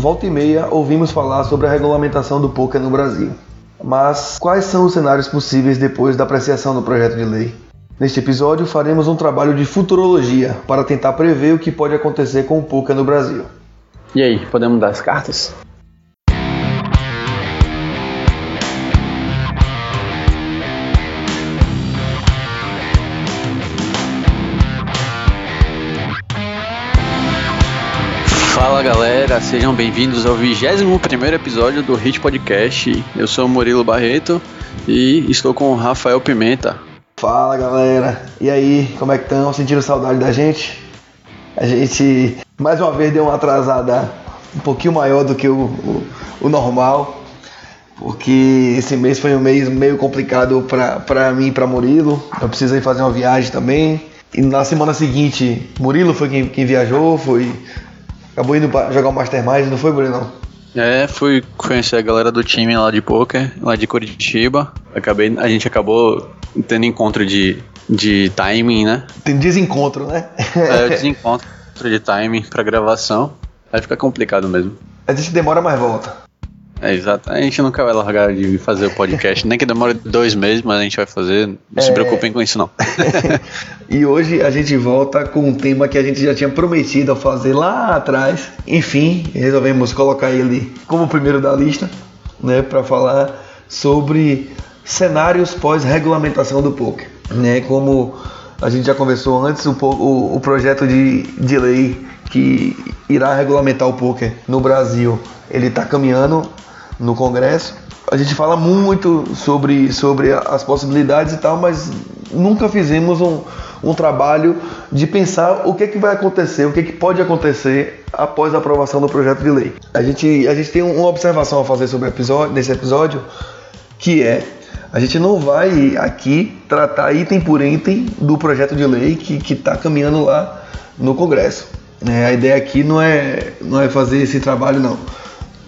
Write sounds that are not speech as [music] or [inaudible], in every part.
Volta e meia ouvimos falar sobre a regulamentação do poker no Brasil. Mas quais são os cenários possíveis depois da apreciação do projeto de lei? Neste episódio faremos um trabalho de futurologia para tentar prever o que pode acontecer com o poker no Brasil. E aí, podemos dar as cartas? Fala galera, sejam bem-vindos ao 21 episódio do Hit Podcast. Eu sou Murilo Barreto e estou com o Rafael Pimenta. Fala galera, e aí, como é que estão? Sentindo saudade da gente? A gente mais uma vez deu uma atrasada um pouquinho maior do que o, o, o normal, porque esse mês foi um mês meio complicado para mim e para Murilo. Eu precisei fazer uma viagem também. E na semana seguinte, Murilo foi quem, quem viajou, foi Acabou indo jogar o Mastermind, não foi, Bruno? É, fui conhecer a galera do time lá de poker, lá de Curitiba. Acabei, a gente acabou tendo encontro de, de timing, né? Tem desencontro, né? é, [laughs] desencontro de timing pra gravação. Aí fica complicado mesmo. A gente demora, mais volta. É, exato. A gente nunca vai largar de fazer o podcast, nem que demore dois meses, mas a gente vai fazer. Não é... se preocupem com isso, não. [laughs] e hoje a gente volta com um tema que a gente já tinha prometido a fazer lá atrás. Enfim, resolvemos colocar ele como o primeiro da lista, né, para falar sobre cenários pós-regulamentação do poker. Né, como a gente já conversou antes, o, o, o projeto de, de lei que irá regulamentar o poker no Brasil, ele está caminhando no Congresso. A gente fala muito sobre, sobre as possibilidades e tal, mas nunca fizemos um, um trabalho de pensar o que, é que vai acontecer, o que, é que pode acontecer após a aprovação do projeto de lei. A gente, a gente tem uma observação a fazer sobre episódio, nesse episódio, que é a gente não vai aqui tratar item por item do projeto de lei que está caminhando lá no Congresso. É, a ideia aqui não é, não é fazer esse trabalho, não.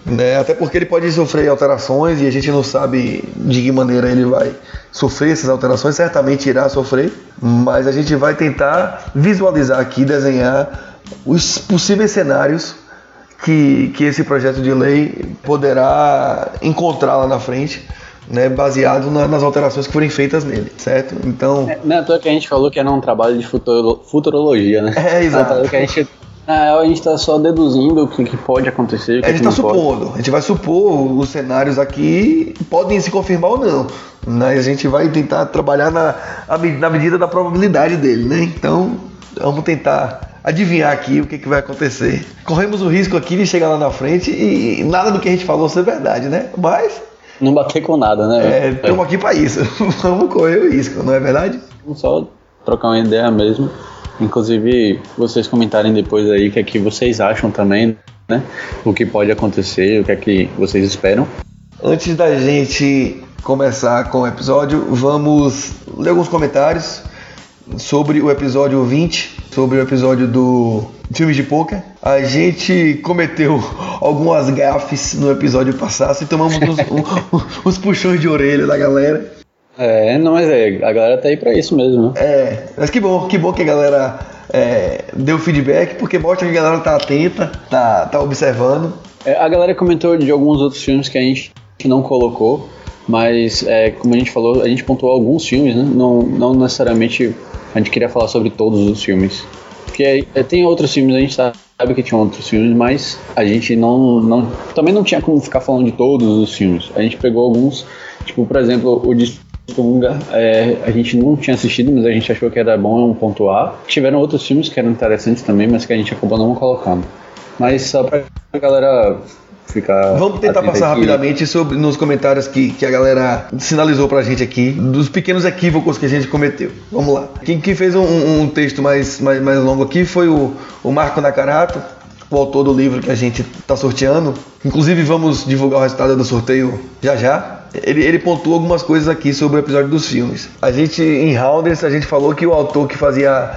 Né? Até porque ele pode sofrer alterações e a gente não sabe de que maneira ele vai sofrer essas alterações, certamente irá sofrer, mas a gente vai tentar visualizar aqui, desenhar os possíveis cenários que, que esse projeto de lei poderá encontrar lá na frente. Né, baseado na, nas alterações que forem feitas nele, certo? Então. É, não é à toa que a gente falou que era um trabalho de futuro, futurologia, né? É, exato. É que a gente ah, a gente está só deduzindo o que, que pode acontecer. a gente está supondo. A gente vai supor os cenários aqui podem se confirmar ou não. Mas a gente vai tentar trabalhar na, na medida da probabilidade dele, né? Então, vamos tentar adivinhar aqui o que, que vai acontecer. Corremos o risco aqui de chegar lá na frente e nada do que a gente falou ser verdade, né? Mas. Não bater com nada, né? É, estamos aqui para isso. [laughs] vamos correr o risco, não é verdade? Vamos só trocar uma ideia mesmo. Inclusive, vocês comentarem depois aí o que é que vocês acham também, né? O que pode acontecer, o que é que vocês esperam. Antes da gente começar com o episódio, vamos ler alguns comentários sobre o episódio 20, sobre o episódio do filme de poker. A gente cometeu algumas gafes no episódio passado e tomamos uns, [laughs] uns, uns puxões de orelha da galera. É, não, mas é, a galera tá aí pra isso mesmo, né? É, mas que bom, que bom que a galera é, deu feedback, porque mostra que a galera tá atenta, tá, tá observando. É, a galera comentou de alguns outros filmes que a gente não colocou, mas é, como a gente falou, a gente pontuou alguns filmes, né? Não, não necessariamente a gente queria falar sobre todos os filmes. Porque é, tem outros filmes, a gente sabe que tinha outros filmes, mas a gente não, não. Também não tinha como ficar falando de todos os filmes. A gente pegou alguns, tipo, por exemplo, o de Tunga, é, a gente não tinha assistido, mas a gente achou que era bom, é um pontuar. Tiveram outros filmes que eram interessantes também, mas que a gente acabou não colocando. Mas só pra galera ficar. Vamos tentar passar aqui. rapidamente sobre nos comentários que, que a galera sinalizou pra gente aqui, dos pequenos equívocos que a gente cometeu. Vamos lá. Quem, quem fez um, um, texto mais, mais, mais longo aqui foi o, o Marco Nakarato, o autor do livro que a gente está sorteando. Inclusive, vamos divulgar o resultado do sorteio já já ele, ele pontuou algumas coisas aqui sobre o episódio dos filmes. A gente, em Rounders, a gente falou que o autor que fazia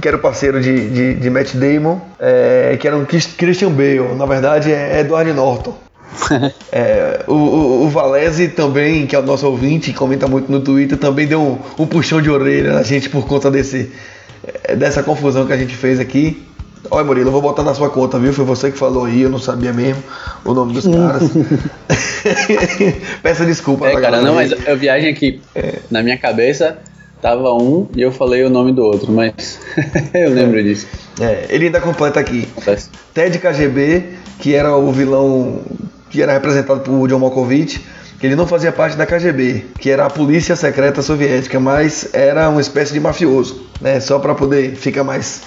que era o parceiro de, de, de Matt Damon, é, que era um Christian Bale, na verdade é Edward Norton. [laughs] é, o, o, o, Valese também, que é o nosso ouvinte, comenta muito no Twitter, também deu um, um puxão de orelha na gente por conta desse, é, dessa confusão que a gente fez aqui. Olha, Murilo, eu vou botar na sua conta, viu? Foi você que falou aí, eu não sabia mesmo o nome dos [laughs] caras. [laughs] Peça desculpa, É, cara, não, mas eu viagem aqui. É. Na minha cabeça tava um e eu falei o nome do outro, mas [laughs] eu lembro é. disso. É, ele ainda completa aqui. Ted KGB, que era o vilão que era representado por John Malkovich, que ele não fazia parte da KGB, que era a polícia secreta soviética, mas era uma espécie de mafioso, né? Só para poder ficar mais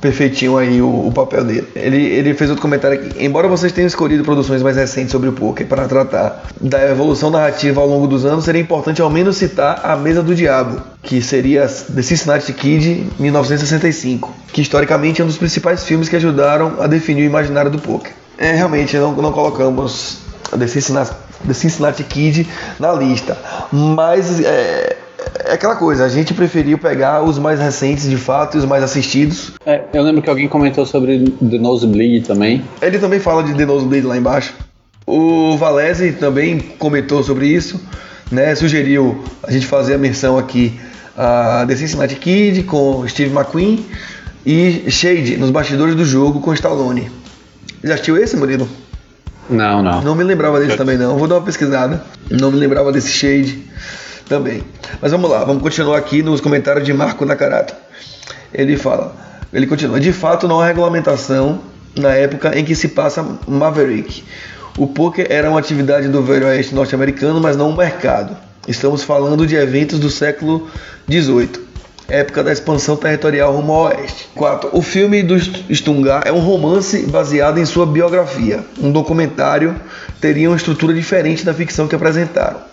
perfeitinho aí o, o, papel dele. Ele, ele fez outro comentário aqui. Embora vocês tenham escolhido produções mais recentes sobre o poker para tratar da evolução narrativa ao longo dos anos, seria importante ao menos citar A Mesa do Diabo, que seria The Cincinnati Kid 1965, que historicamente é um dos principais filmes que ajudaram a definir o imaginário do poker. É, realmente, não, não colocamos The Cincinnati, The Cincinnati Kid na lista, mas é, é aquela coisa, a gente preferiu pegar os mais recentes de fato e os mais assistidos. É, eu lembro que alguém comentou sobre The Nosebleed também. Ele também fala de The Nosebleed lá embaixo. O Valese também comentou sobre isso, né? Sugeriu a gente fazer a menção aqui a The Cincinnati Kid com Steve McQueen e Shade nos bastidores do jogo com Stallone. Já assistiu esse, Murilo? Não, não. Não me lembrava desse também não. Vou dar uma pesquisada. Não me lembrava desse Shade também. Mas vamos lá, vamos continuar aqui nos comentários de Marco Nakarato. Ele fala, ele continua: de fato, não há regulamentação na época em que se passa Maverick. O poker era uma atividade do velho oeste norte-americano, mas não um mercado. Estamos falando de eventos do século XVIII, época da expansão territorial rumo ao oeste. 4. O filme do Stungar é um romance baseado em sua biografia. Um documentário teria uma estrutura diferente da ficção que apresentaram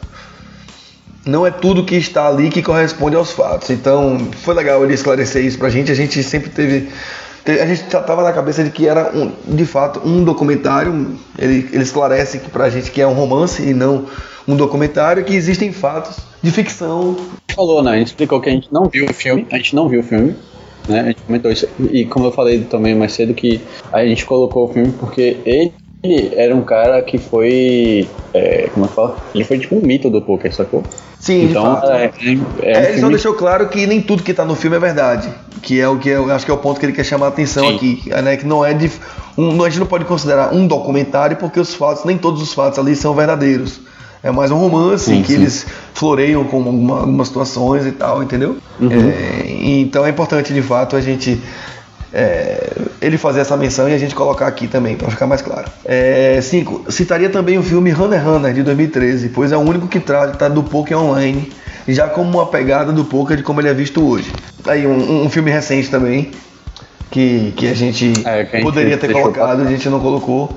não é tudo que está ali que corresponde aos fatos. Então, foi legal ele esclarecer isso pra gente. A gente sempre teve. A gente já estava na cabeça de que era, um, de fato, um documentário. Ele, ele esclarece que pra gente que é um romance e não um documentário, que existem fatos de ficção. Falou, né? A gente explicou que a gente não viu o filme. A gente não viu o filme. Né? A gente comentou isso. E como eu falei também mais cedo, que a gente colocou o filme porque ele ele era um cara que foi. É, como é que fala? Ele foi tipo um mito do poker, sacou? Sim, então, é, é, é, um Ele só deixou claro que nem tudo que tá no filme é verdade. Que é o que eu acho que é o ponto que ele quer chamar a atenção Sim. aqui. Né? Que não é de. Um, a gente não pode considerar um documentário porque os fatos, nem todos os fatos ali são verdadeiros. É mais um romance sim, que sim. eles floreiam com alguma, algumas situações e tal, entendeu? Uhum. É, então é importante de fato a gente é, ele fazer essa menção e a gente colocar aqui também, para ficar mais claro. 5. É, citaria também o filme Runner Runner, de 2013, pois é o único que trata do poker online, já como uma pegada do poker de como ele é visto hoje. Aí, um, um filme recente também, que, que a gente, é, que a gente poderia ter colocado, a gente não colocou.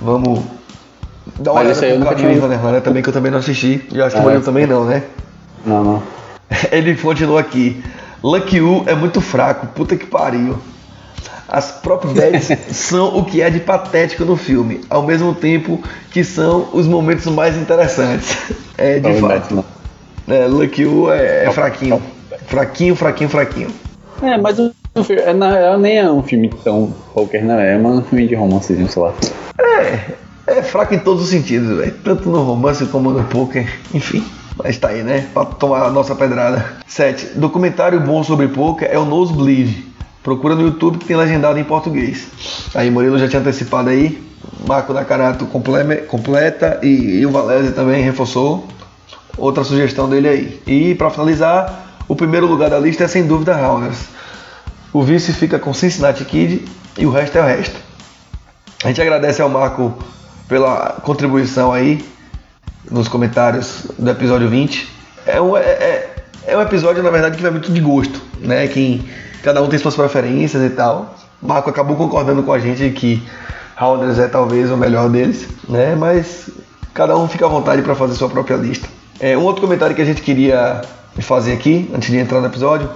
Vamos dar uma Mas olhada no filme Runner Runner também, que eu também não assisti. E acho que o é, também não, né? Não, não. [laughs] Ele continua aqui. Lucky U é muito fraco, puta que pariu. As próprias bets [laughs] são o que é de patético no filme, ao mesmo tempo que são os momentos mais interessantes. [laughs] É de não, fato. Não. É, Lucky U é, é fraquinho. Fraquinho, fraquinho, fraquinho. É, mas o é, na real nem é um filme tão poker, né? É um filme de romancezinho, sei lá. É, é fraco em todos os sentidos, velho. Tanto no romance como no poker, enfim. Mas tá aí, né? Pra tomar a nossa pedrada. 7. Documentário bom sobre poker é o Nosebleed. Procura no YouTube que tem legendado em português. Aí Murilo já tinha antecipado aí. Marco da Carato completa e, e o Valese também reforçou. Outra sugestão dele aí. E para finalizar, o primeiro lugar da lista é sem dúvida Rounders. O vice fica com Cincinnati Kid e o resto é o resto. A gente agradece ao Marco pela contribuição aí nos comentários do episódio 20. É um, é, é, é um episódio, na verdade, que vai muito de gosto, né? Quem, cada um tem suas preferências e tal. Marco acabou concordando com a gente que Rounders é talvez o melhor deles, né? Mas cada um fica à vontade para fazer sua própria lista. É, um outro comentário que a gente queria fazer aqui, antes de entrar no episódio,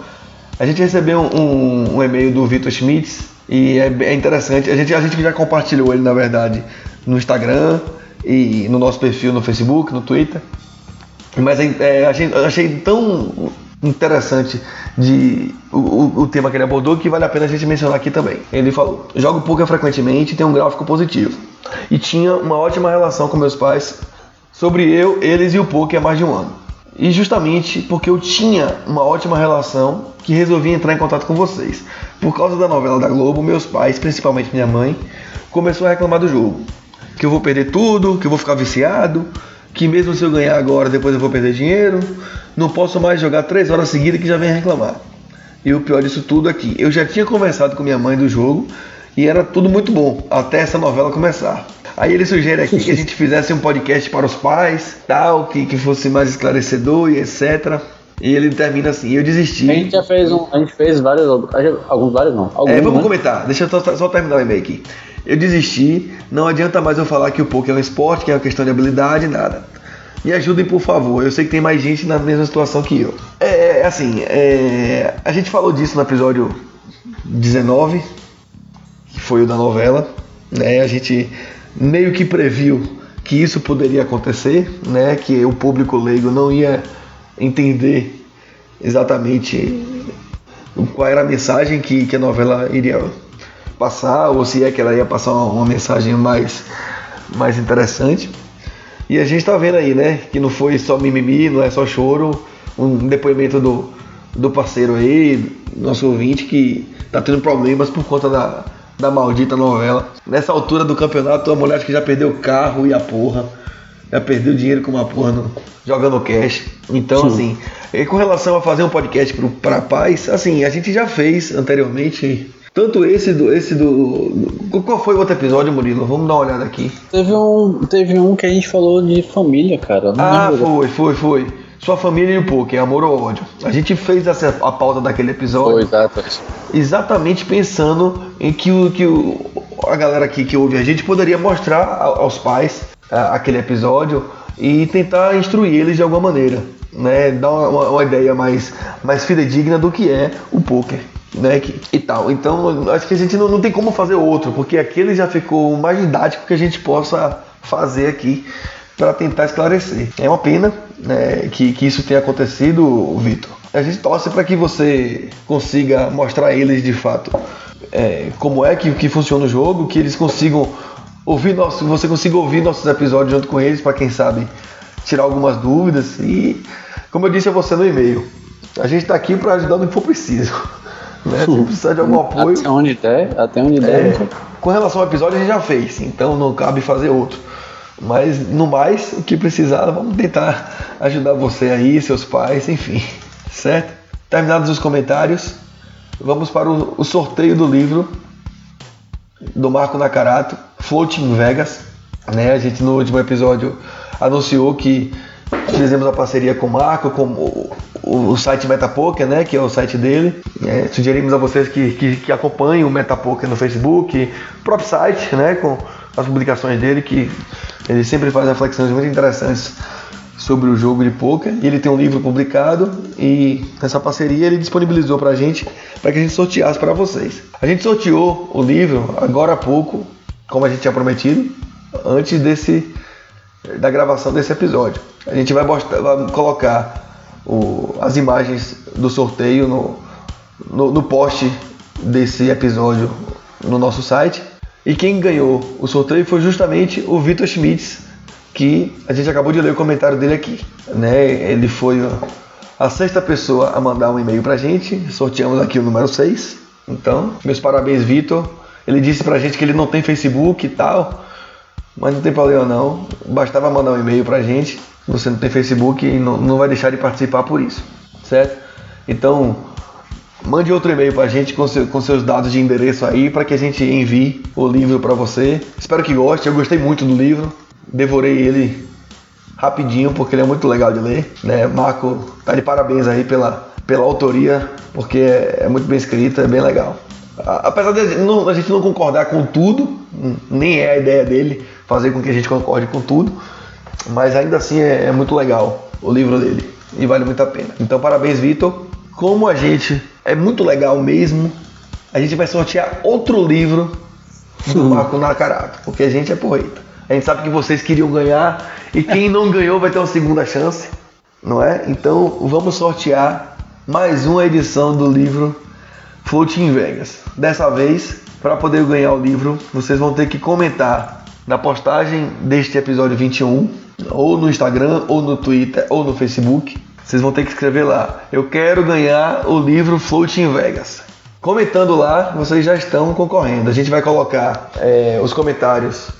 a gente recebeu um, um e-mail do Vitor Schmitz e é, é, interessante. A gente, a gente já compartilhou ele, na verdade, no Instagram e no nosso perfil no Facebook, no Twitter. Mas é, é achei tão interessante de o, o, tema que ele abordou que vale a pena a gente mencionar aqui também. Ele falou: jogo poker frequentemente tem um gráfico positivo. E tinha uma ótima relação com meus pais sobre eu, eles e o poker há mais de um ano. E justamente porque eu tinha uma ótima relação que resolvi entrar em contato com vocês. Por causa da novela da Globo, meus pais, principalmente minha mãe, começou a reclamar do jogo. Que eu vou perder tudo, que eu vou ficar viciado, que mesmo se eu ganhar agora, depois eu vou perder dinheiro. Não posso mais jogar três horas seguidas que já vem reclamar. E o pior disso tudo aqui, eu já tinha conversado com minha mãe do jogo e era tudo muito bom, até essa novela começar. Aí ele sugere aqui que a gente fizesse um podcast para os pais, tal, que, que fosse mais esclarecedor e etc. E ele termina assim, eu desisti. A gente já fez um, a gente fez vários, alguns vários não. Alguns, é, vamos né? comentar, deixa eu só, só terminar o e-mail aqui. Eu desisti, não adianta mais eu falar que o poker é um esporte, que é uma questão de habilidade, nada. Me ajudem, por favor. Eu sei que tem mais gente na mesma situação que eu. É, é assim, é, a gente falou disso no episódio 19, que foi o da novela. Né? A gente meio que previu que isso poderia acontecer, né? Que o público leigo não ia entender exatamente qual era a mensagem que, que a novela iria passar, ou se é que ela ia passar uma, uma mensagem mais, mais interessante. E a gente está vendo aí, né, que não foi só mimimi, não é só choro, um depoimento do, do parceiro aí, nosso ouvinte, que tá tendo problemas por conta da, da maldita novela. Nessa altura do campeonato, a mulher acho que já perdeu o carro e a porra. Já perdeu dinheiro com uma porra no, jogando cash. Então, Sim. assim, com relação a fazer um podcast para paz, assim, a gente já fez anteriormente tanto esse do. Esse do. Qual foi o outro episódio, Murilo? Vamos dar uma olhada aqui. Teve um, teve um que a gente falou de família, cara. ah, foi, foi, foi. Sua família e o poker, amor ou ódio. A gente fez essa, a pauta daquele episódio. Foi, exato. Exatamente pensando em que, o, que o, a galera aqui que ouve a gente poderia mostrar aos pais aquele episódio e tentar instruir eles de alguma maneira. Né? Dar uma, uma ideia mais, mais fidedigna do que é o poker né, que, e tal. Então, acho que a gente não, não tem como fazer outro, porque aquele já ficou mais didático que a gente possa fazer aqui para tentar esclarecer. É uma pena né, que, que isso tenha acontecido, Vitor. A gente torce para que você consiga mostrar a eles de fato é, como é que, que funciona o jogo, que eles consigam ouvir nosso, você consiga ouvir nossos episódios junto com eles, para quem sabe tirar algumas dúvidas. E como eu disse a você no e-mail, a gente está aqui para ajudar no que for preciso. Né? Se [laughs] precisar de algum apoio. Até onde der, até onde der. É, com relação ao episódio, a gente já fez, então não cabe fazer outro. Mas no mais, o que precisar, vamos tentar ajudar você aí, seus pais, enfim. Certo? Terminados os comentários, vamos para o, o sorteio do livro do Marco Nakarato, Floating Vegas. Né? A gente no último episódio anunciou que fizemos a parceria com o Marco, com o, o, o site Metapoker, né, que é o site dele. É, sugerimos a vocês que, que, que, acompanhem o Metapoker no Facebook, o próprio site, né, com as publicações dele, que ele sempre faz reflexões muito interessantes sobre o jogo de poker. E ele tem um livro publicado e nessa parceria ele disponibilizou para a gente, para que a gente sorteasse para vocês. A gente sorteou o livro agora há pouco, como a gente tinha prometido, antes desse da gravação desse episódio. A gente vai, mostrar, vai colocar o, as imagens do sorteio no, no, no post desse episódio no nosso site. E quem ganhou o sorteio foi justamente o Vitor Schmitz, que a gente acabou de ler o comentário dele aqui. Né? Ele foi a sexta pessoa a mandar um e-mail pra gente, sorteamos aqui o número 6. Então, meus parabéns, Vitor. Ele disse pra gente que ele não tem Facebook e tal, mas não tem problema não. Bastava mandar um e-mail pra gente. Você não tem Facebook e não, não vai deixar de participar por isso, certo? Então, mande outro e-mail pra gente com, seu, com seus dados de endereço aí para que a gente envie o livro para você. Espero que goste. Eu gostei muito do livro. Devorei ele rapidinho porque ele é muito legal de ler, né? Marco tá de parabéns aí pela pela autoria, porque é, é muito bem escrito, é bem legal. Apesar de a gente não concordar com tudo, nem é a ideia dele, fazer com que a gente concorde com tudo, mas ainda assim é, é muito legal o livro dele e vale muito a pena. Então parabéns, Vitor. Como a gente é muito legal mesmo, a gente vai sortear outro livro do Marco Nakarato, porque a gente é porreta. A gente sabe que vocês queriam ganhar e quem não [laughs] ganhou vai ter uma segunda chance, não é? Então vamos sortear mais uma edição do livro Floating Vegas. Dessa vez, para poder ganhar o livro, vocês vão ter que comentar na postagem deste episódio 21, ou no Instagram, ou no Twitter, ou no Facebook. Vocês vão ter que escrever lá. Eu quero ganhar o livro Floating Vegas. Comentando lá, vocês já estão concorrendo. A gente vai colocar é, os comentários.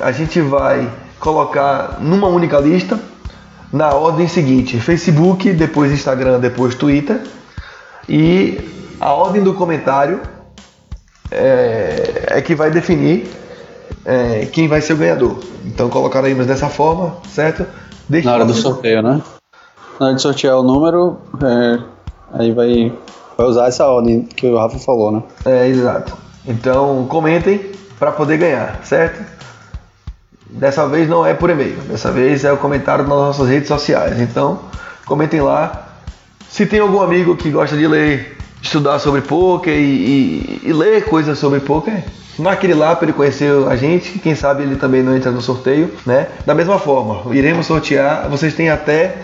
A gente vai colocar numa única lista, na ordem seguinte: Facebook, depois Instagram, depois Twitter. E a ordem do comentário é, é que vai definir é, quem vai ser o ganhador. Então colocaram aí mas dessa forma, certo? Deixa Na hora do sorteio, né? Na hora de sortear o número, é, aí vai, vai usar essa ordem que o Rafa falou, né? É, exato. Então comentem para poder ganhar, certo? Dessa vez não é por e-mail, dessa vez é o comentário nas nossas redes sociais. Então comentem lá. Se tem algum amigo que gosta de ler, estudar sobre poker e, e, e ler coisas sobre poker, Marque ele lá ele conhecer a gente, quem sabe ele também não entra no sorteio, né? Da mesma forma, iremos sortear, vocês têm até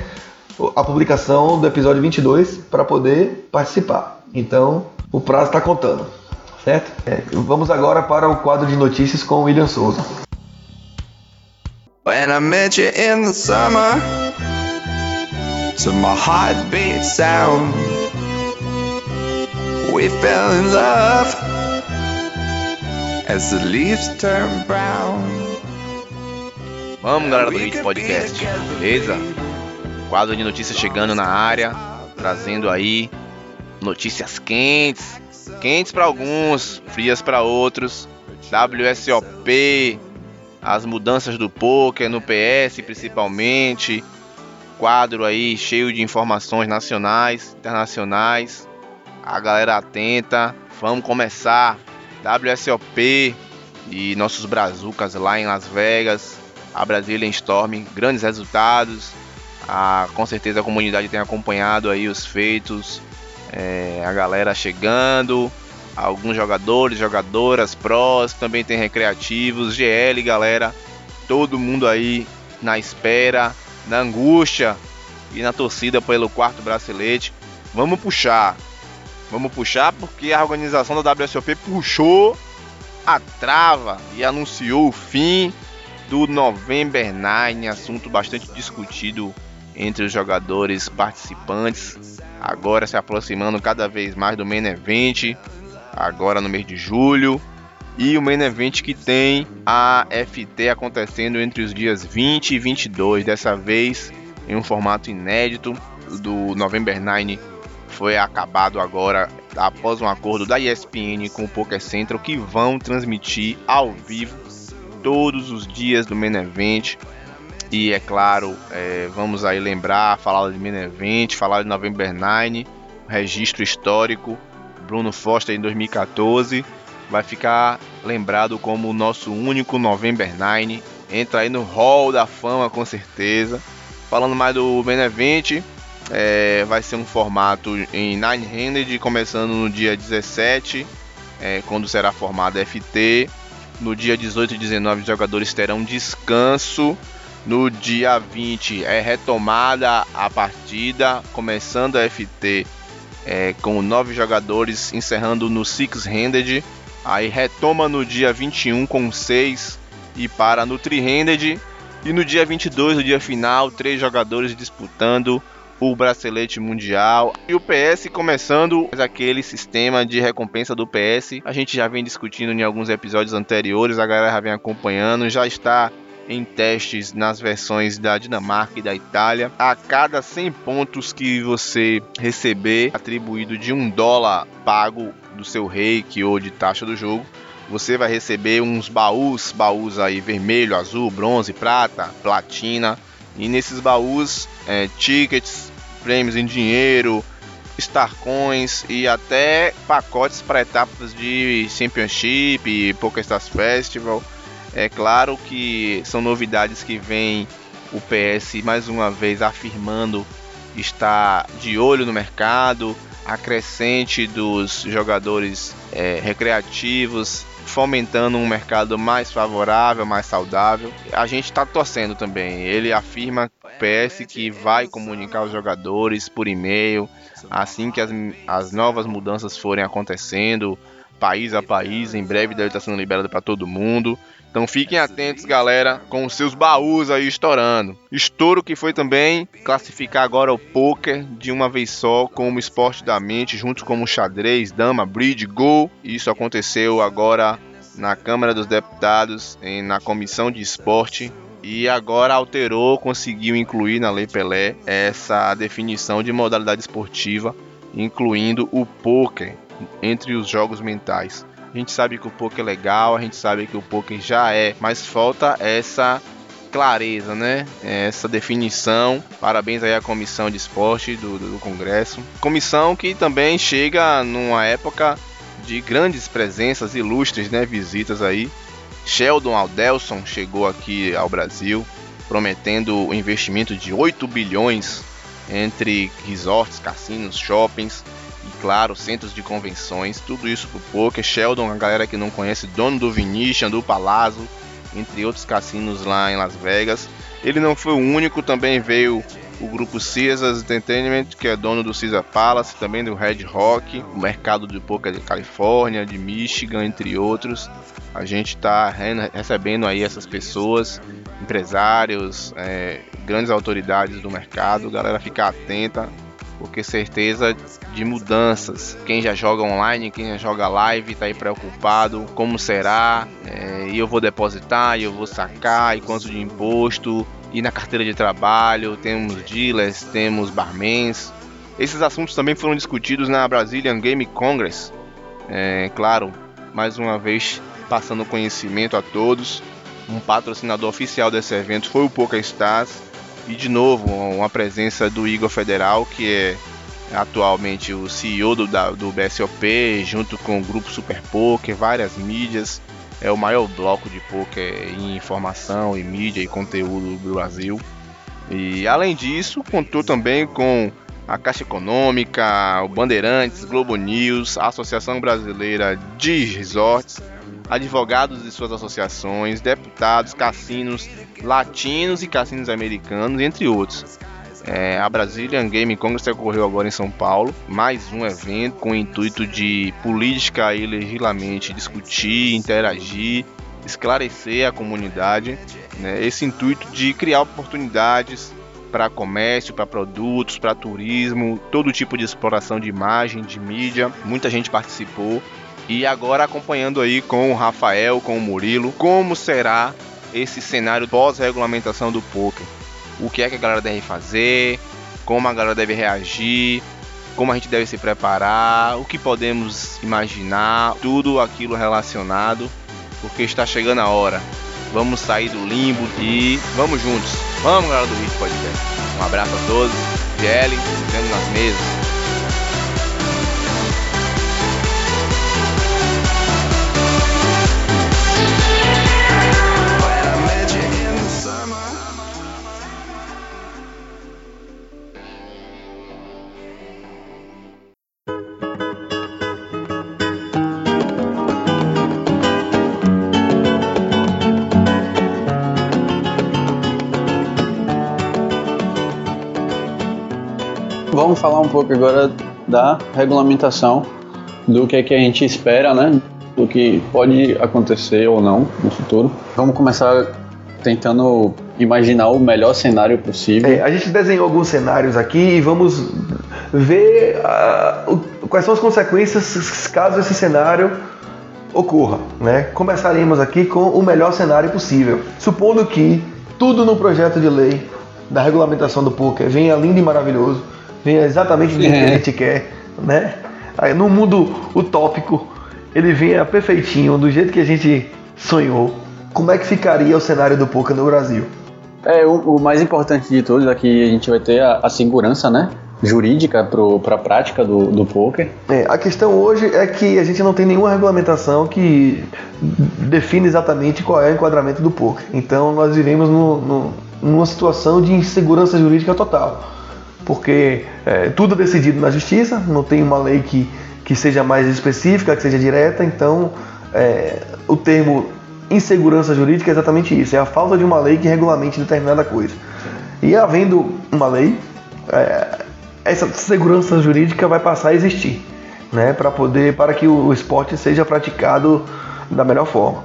a publicação do episódio 22 para poder participar. Então, o prazo está contando, certo? É, vamos agora para o quadro de notícias com o William Souza. When I met you in the summer, to my heartbeat sound, we fell in love. As the leaves turn brown. Vamos, galera do Hit Podcast, beleza? Quadro de notícias chegando na área, trazendo aí notícias quentes, quentes para alguns, frias para outros. WSOP, as mudanças do poker no PS principalmente. Quadro aí cheio de informações nacionais, internacionais. A galera atenta. Vamos começar WSOP e nossos brazucas lá em Las Vegas, a Brazilian Storm, grandes resultados. A, com certeza a comunidade tem acompanhado aí os feitos, é, a galera chegando, alguns jogadores, jogadoras, prós, também tem recreativos, GL, galera, todo mundo aí na espera, na angústia e na torcida pelo quarto bracelete. Vamos puxar, Vamos puxar porque a organização da WSOP puxou a trava e anunciou o fim do November Nine, assunto bastante discutido entre os jogadores participantes. Agora se aproximando cada vez mais do Main Event, agora no mês de julho. E o Main Event que tem a FT acontecendo entre os dias 20 e 22, dessa vez em um formato inédito do November Nine foi acabado agora após um acordo da ESPN com o Poker Central que vão transmitir ao vivo todos os dias do Main Event. E é claro, é, vamos aí lembrar, falar de Main Event, falar de November 9, registro histórico, Bruno Foster em 2014, vai ficar lembrado como o nosso único November 9, entra aí no hall da fama com certeza. Falando mais do Main Event, é, vai ser um formato em nine-handed, começando no dia 17, é, quando será formado a FT. No dia 18 e 19, os jogadores terão descanso. No dia 20 é retomada a partida, começando a FT é, com nove jogadores, encerrando no six-handed. Aí retoma no dia 21 com seis e para no three-handed. E no dia 22, o dia final, três jogadores disputando o bracelete mundial e o PS começando aquele sistema de recompensa do PS. A gente já vem discutindo em alguns episódios anteriores, a galera já vem acompanhando, já está em testes nas versões da Dinamarca e da Itália. A cada 100 pontos que você receber, atribuído de um dólar pago do seu reiki ou de taxa do jogo, você vai receber uns baús, baús aí vermelho, azul, bronze, prata, platina. E nesses baús, é, tickets, prêmios em dinheiro, Star Coins e até pacotes para etapas de Championship e PokerStars Festival. É claro que são novidades que vem o PS mais uma vez afirmando estar de olho no mercado, a crescente dos jogadores é, recreativos, fomentando um mercado mais favorável, mais saudável. A gente está torcendo também. Ele afirma PS que vai comunicar os jogadores por e-mail assim que as, as novas mudanças forem acontecendo país a país. Em breve deve estar sendo liberado para todo mundo. Então fiquem atentos, galera, com os seus baús aí estourando. Estouro que foi também classificar agora o poker de uma vez só como esporte da mente, junto com o xadrez, dama, bridge, gol. Isso aconteceu agora na Câmara dos Deputados, na Comissão de Esporte. E agora alterou, conseguiu incluir na Lei Pelé essa definição de modalidade esportiva, incluindo o poker entre os jogos mentais. A gente sabe que o poker é legal, a gente sabe que o poker já é, mas falta essa clareza, né? Essa definição. Parabéns aí à comissão de esporte do, do, Congresso. Comissão que também chega numa época de grandes presenças ilustres, né? Visitas aí. Sheldon Aldelson chegou aqui ao Brasil, prometendo o investimento de 8 bilhões entre resorts, cassinos, shoppings claro, centros de convenções, tudo isso pro poker. Sheldon, a galera que não conhece, dono do Venetian, do Palazzo, entre outros cassinos lá em Las Vegas. Ele não foi o único, também veio o grupo Caesars Entertainment, que é dono do Caesar Palace, também do Red Rock, o mercado de poker de Califórnia, de Michigan, entre outros. A gente está recebendo aí essas pessoas, empresários, é, grandes autoridades do mercado, galera ficar atenta, porque certeza de mudanças. Quem já joga online, quem já joga live, tá aí preocupado, como será? É, e eu vou depositar, e eu vou sacar, e quanto de imposto? E na carteira de trabalho, temos dealers, temos barmans. Esses assuntos também foram discutidos na Brazilian Game Congress. É, claro, mais uma vez passando conhecimento a todos. Um patrocinador oficial desse evento foi o PokerStars e de novo, uma presença do Igor Federal, que é atualmente o CEO do, da, do BSOP, junto com o grupo Super Poker, várias mídias. É o maior bloco de poker em informação e mídia e conteúdo do Brasil. E além disso, contou também com a Caixa Econômica, o Bandeirantes, Globo News, a Associação Brasileira de Resorts, advogados de suas associações, deputados, cassinos latinos e cassinos americanos, entre outros. É, a Brazilian Game Congress ocorreu agora em São Paulo, mais um evento com o intuito de política e legislamente discutir, interagir, esclarecer a comunidade, né, esse intuito de criar oportunidades para comércio, para produtos, para turismo, todo tipo de exploração de imagem, de mídia. Muita gente participou e agora acompanhando aí com o Rafael, com o Murilo, como será esse cenário pós-regulamentação do poker. O que é que a galera deve fazer, como a galera deve reagir, como a gente deve se preparar, o que podemos imaginar, tudo aquilo relacionado, porque está chegando a hora. Vamos sair do limbo e vamos juntos. Vamos, galera do Hit Podcast. Um abraço a todos. GL, vendo nas mesas. Vamos falar um pouco agora da regulamentação, do que, é que a gente espera, né? Do que pode acontecer ou não no futuro. Vamos começar tentando imaginar o melhor cenário possível. É, a gente desenhou alguns cenários aqui e vamos ver uh, quais são as consequências caso esse cenário ocorra. Né? Começaremos aqui com o melhor cenário possível. Supondo que tudo no projeto de lei da regulamentação do poker venha lindo e maravilhoso, venha exatamente do que a é. gente quer, né? Aí, no mundo utópico, ele venha perfeitinho, do jeito que a gente sonhou. Como é que ficaria o cenário do poker no Brasil? É, o, o mais importante de todos é que a gente vai ter a, a segurança, né? jurídica para a prática do, do poker. É, a questão hoje é que a gente não tem nenhuma regulamentação que define exatamente qual é o enquadramento do poker. Então nós vivemos no, no, numa situação de insegurança jurídica total porque é, tudo é decidido na justiça, não tem uma lei que, que seja mais específica, que seja direta, então é, o termo insegurança jurídica é exatamente isso, é a falta de uma lei que regulamente determinada coisa. E havendo uma lei, é, essa segurança jurídica vai passar a existir. né, para poder para que o esporte seja praticado da melhor forma.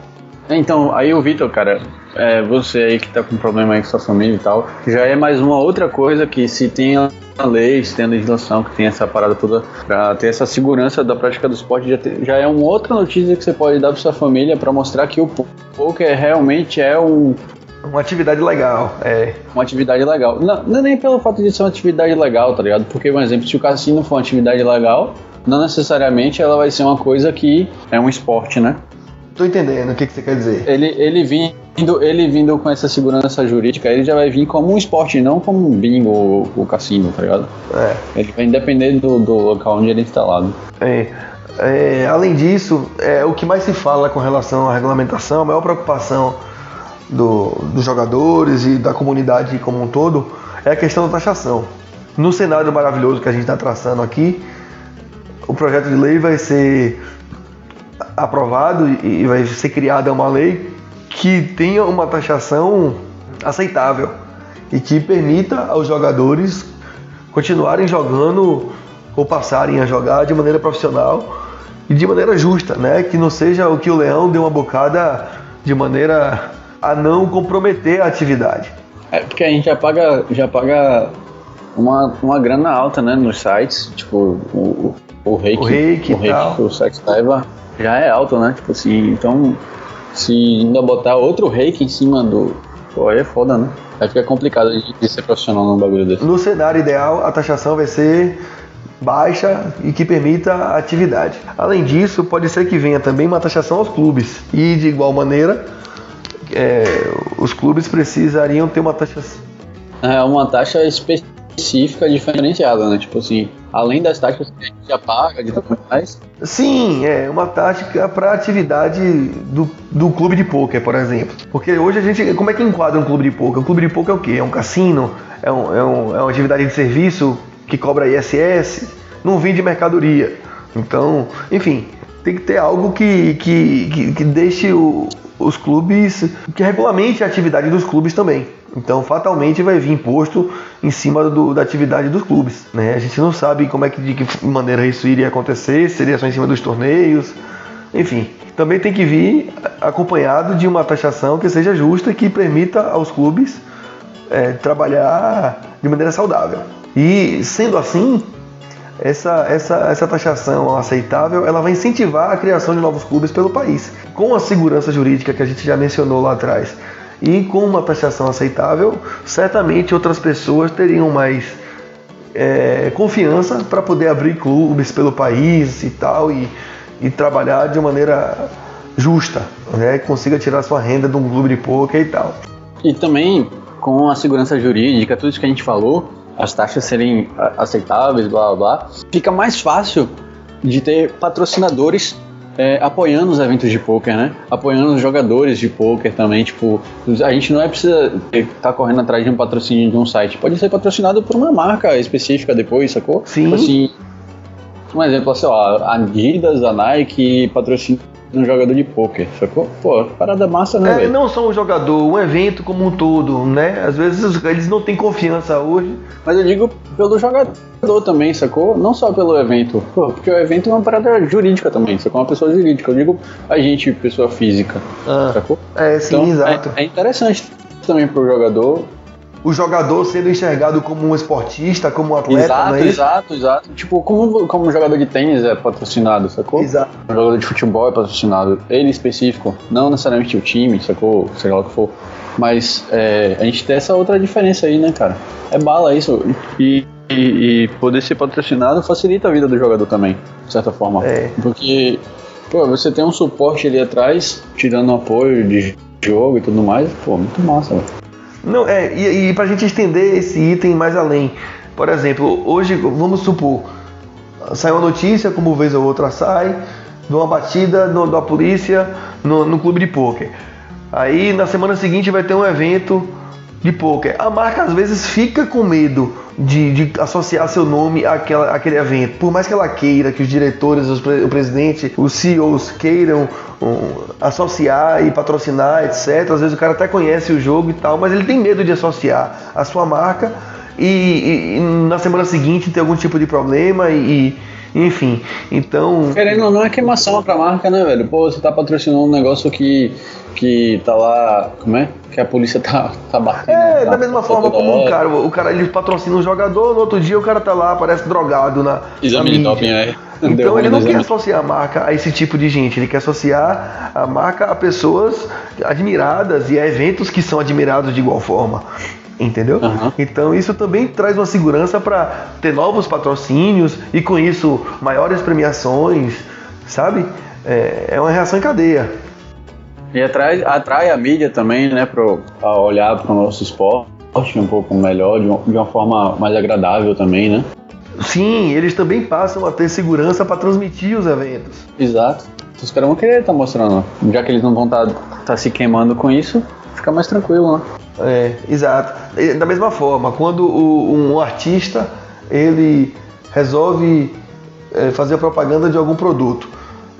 Então, aí o Vitor, cara, é, você aí que tá com problema aí com sua família e tal, já é mais uma outra coisa que se tem a lei, se tem a legislação, que tem essa parada toda pra ter essa segurança da prática do esporte, já, te, já é uma outra notícia que você pode dar pra sua família para mostrar que o poker realmente é um, uma atividade legal, é. Uma atividade legal. Não, não é nem pelo fato de ser uma atividade legal, tá ligado? Porque, por exemplo, se o cassino for uma atividade legal, não necessariamente ela vai ser uma coisa que é um esporte, né? Tô entendendo o que, que você quer dizer. Ele, ele, vindo, ele vindo com essa segurança jurídica, ele já vai vir como um esporte, não como um bingo ou, ou cassino, tá ligado? É. Ele vai depender do, do local onde ele é instalado. É. é. além disso, é, o que mais se fala com relação à regulamentação, a maior preocupação do, dos jogadores e da comunidade como um todo é a questão da taxação. No cenário maravilhoso que a gente está traçando aqui, o projeto de lei vai ser aprovado e vai ser criada uma lei que tenha uma taxação aceitável e que permita aos jogadores continuarem jogando ou passarem a jogar de maneira profissional e de maneira justa, né? Que não seja o que o Leão deu uma bocada de maneira a não comprometer a atividade. É porque a gente já paga, já paga uma, uma grana alta, né, nos sites, tipo o, o reiki, o reiki, o reiki o site leva já é alto, né? Tipo assim, então se ainda botar outro reiki em cima do. Pô, aí é foda, né? Aí fica complicado de, ser profissional num bagulho desse. No cenário ideal, a taxação vai ser baixa e que permita a atividade. Além disso, pode ser que venha também uma taxação aos clubes. E de igual maneira, é, os clubes precisariam ter uma taxa. É uma taxa específica diferenciada, né? Tipo assim, além das taxas que a gente já paga de tudo mais. Sim, é uma taxa para atividade do, do clube de poker, por exemplo. Porque hoje a gente. Como é que enquadra um clube de poker? Um clube de poker é o quê? É um cassino? É, um, é, um, é uma atividade de serviço que cobra ISS? Não vende mercadoria. Então, enfim, tem que ter algo que, que, que, que deixe o, os clubes, que regulamente a atividade dos clubes também. Então, fatalmente vai vir imposto em cima do, da atividade dos clubes. Né? A gente não sabe como é que, de que maneira isso iria acontecer, seria só em cima dos torneios, enfim. Também tem que vir acompanhado de uma taxação que seja justa e que permita aos clubes é, trabalhar de maneira saudável. E sendo assim, essa, essa, essa taxação aceitável ela vai incentivar a criação de novos clubes pelo país. Com a segurança jurídica que a gente já mencionou lá atrás e com uma taxação aceitável, certamente outras pessoas teriam mais é, confiança para poder abrir clubes pelo país e tal e, e trabalhar de maneira justa, né? consiga tirar sua renda de um clube de poker e tal. E também com a segurança jurídica, tudo isso que a gente falou, as taxas serem aceitáveis, blá blá blá, fica mais fácil de ter patrocinadores é, apoiando os eventos de poker, né? Apoiando os jogadores de poker também, tipo, a gente não é precisa estar tá correndo atrás de um patrocínio de um site, pode ser patrocinado por uma marca específica depois, sacou? Sim. Tipo assim, um exemplo, assim, ó, a Adidas, a Nike patrocina um jogador de pôquer, sacou? Pô, parada massa, né, é, Não só um jogador, um evento como um todo, né? Às vezes eles não têm confiança hoje. Mas eu digo pelo jogador também, sacou? Não só pelo evento. Pô, porque o evento é uma parada jurídica também, sacou? Uma pessoa jurídica. Eu digo a gente, pessoa física, ah, sacou? É, sim, então, exato. É, é interessante também pro jogador o jogador sendo enxergado como um esportista, como um atleta, exato, é Exato, exato. Tipo, como, como um jogador de tênis é patrocinado, sacou? Exato. Um jogador de futebol é patrocinado. Ele específico, não necessariamente o time, sacou? Sei lá o que for. Mas é, a gente tem essa outra diferença aí, né, cara? É bala isso. E, e, e, poder ser patrocinado facilita a vida do jogador também, de certa forma. É. Porque, pô, você tem um suporte ali atrás, tirando apoio de jogo e tudo mais, pô, muito massa, velho. Não, é, e, e para a gente estender esse item mais além. Por exemplo, hoje, vamos supor, sai uma notícia, como vez ou outra sai, de uma batida no, da polícia no, no clube de pôquer. Aí na semana seguinte vai ter um evento de poker. A marca às vezes fica com medo de, de associar seu nome àquela, àquele evento. Por mais que ela queira, que os diretores, os, o presidente, os CEOs queiram um, associar e patrocinar, etc. Às vezes o cara até conhece o jogo e tal, mas ele tem medo de associar a sua marca e, e, e na semana seguinte ter algum tipo de problema e, Enfim, então. Querendo ou não, é queimação pra marca, né, velho? Pô, você tá patrocinando um negócio que, que tá lá. Como é? Que a polícia tá, tá batendo. É, tá, da mesma tá forma como o hora. cara, o cara ele patrocina um jogador, no outro dia o cara tá lá, parece drogado na. Exame na de doping, é. Deu Então ruim ele não quer exame. associar a marca a esse tipo de gente, ele quer associar a marca a pessoas admiradas e a eventos que são admirados de igual forma. Entendeu? Aham. Então isso também traz uma segurança para ter novos patrocínios e com isso maiores premiações, sabe? É, é uma reação em cadeia. E atrai, atrai a mídia também, né, pro, a olhar para o nosso esporte um pouco melhor, de uma, de uma forma mais agradável também, né? Sim, eles também passam a ter segurança para transmitir os eventos. Exato. Os caras vão querer estar mostrando. Já que eles não vão estar se queimando com isso, fica mais tranquilo, né? É, exato. Da mesma forma, quando o- um artista ele resolve é, fazer a propaganda de algum produto,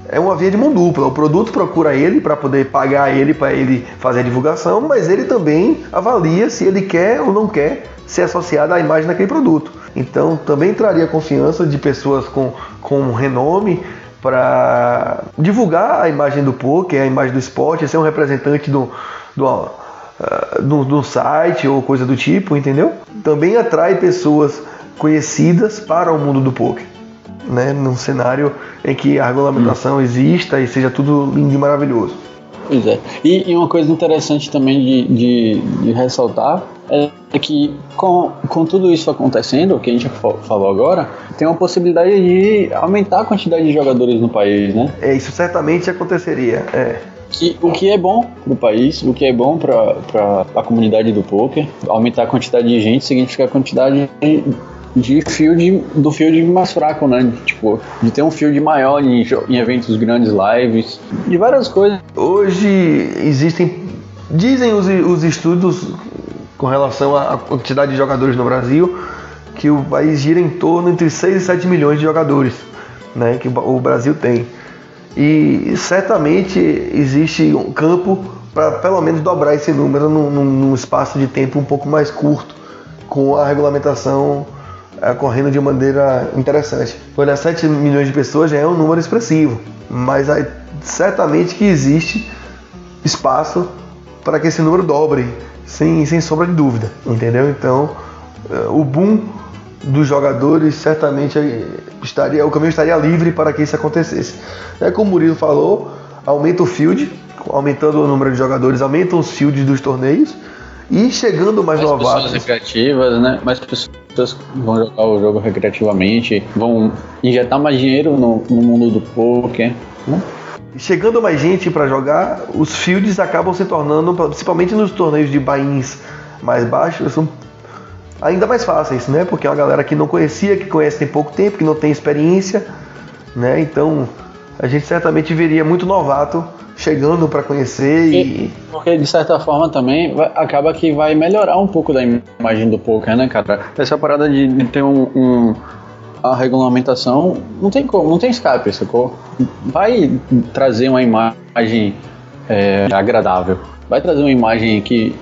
é uma via de mão dupla. O produto procura ele para poder pagar ele para ele fazer a divulgação, mas ele também avalia se ele quer ou não quer ser associado à imagem daquele produto. Então também traria confiança de pessoas com, com renome para divulgar a imagem do poker, a imagem do esporte, ser um representante do, do, ah, do, do site ou coisa do tipo, entendeu? Também atrai pessoas conhecidas para o mundo do poker, né? Num cenário em que a regulamentação exista e seja tudo lindo e maravilhoso. Pois é. E, e uma coisa interessante também de, de, de ressaltar é que com, com tudo isso acontecendo, o que a gente fa- falou agora, tem uma possibilidade de aumentar a quantidade de jogadores no país, né? É, isso certamente aconteceria. É. Que, o que é bom pro país, o que é bom para a comunidade do poker, aumentar a quantidade de gente significa a quantidade de, de field, do field mais fraco, né? Tipo, de ter um field maior em, em eventos grandes, lives, de várias coisas. Hoje existem, dizem os, os estudos com relação à quantidade de jogadores no Brasil, que o país gira em torno entre 6 e 7 milhões de jogadores, né, que o Brasil tem. E certamente existe um campo para pelo menos dobrar esse número num, num- espaço de tempo um pouco mais curto, com a regulamentação eh, correndo de maneira interessante. Olha, 7 milhões de pessoas já é um número expressivo, mas aí, certamente que existe espaço para que esse número dobre, sem, sem sombra de dúvida, entendeu? Então, eh, o boom dos jogadores certamente estaria, o caminho estaria livre para que isso acontecesse. É como o Murilo falou, aumenta o field, aumentando o número de jogadores, aumentam os fields dos torneios e chegando mais, Mais pessoas novatos. recreativas, né? Mais pessoas vão jogar o jogo recreativamente, vão injetar mais dinheiro no, no mundo do poker, né? Chegando mais gente para jogar, os fields acabam se tornando, principalmente nos torneios de bains mais baixos, são ainda mais fáceis, né? Porque é uma galera que não conhecia, que conhece tem pouco tempo, que não tem experiência, né? Então a gente certamente veria muito novato chegando para conhecer e Porque de certa forma também vai- acaba que vai melhorar um pouco da imagem do poker, né, cara? Essa parada de, de ter um, um- a regulamentação não tem como, não tem escape, sacou? Vai trazer uma imagem é, agradável, vai trazer uma imagem que,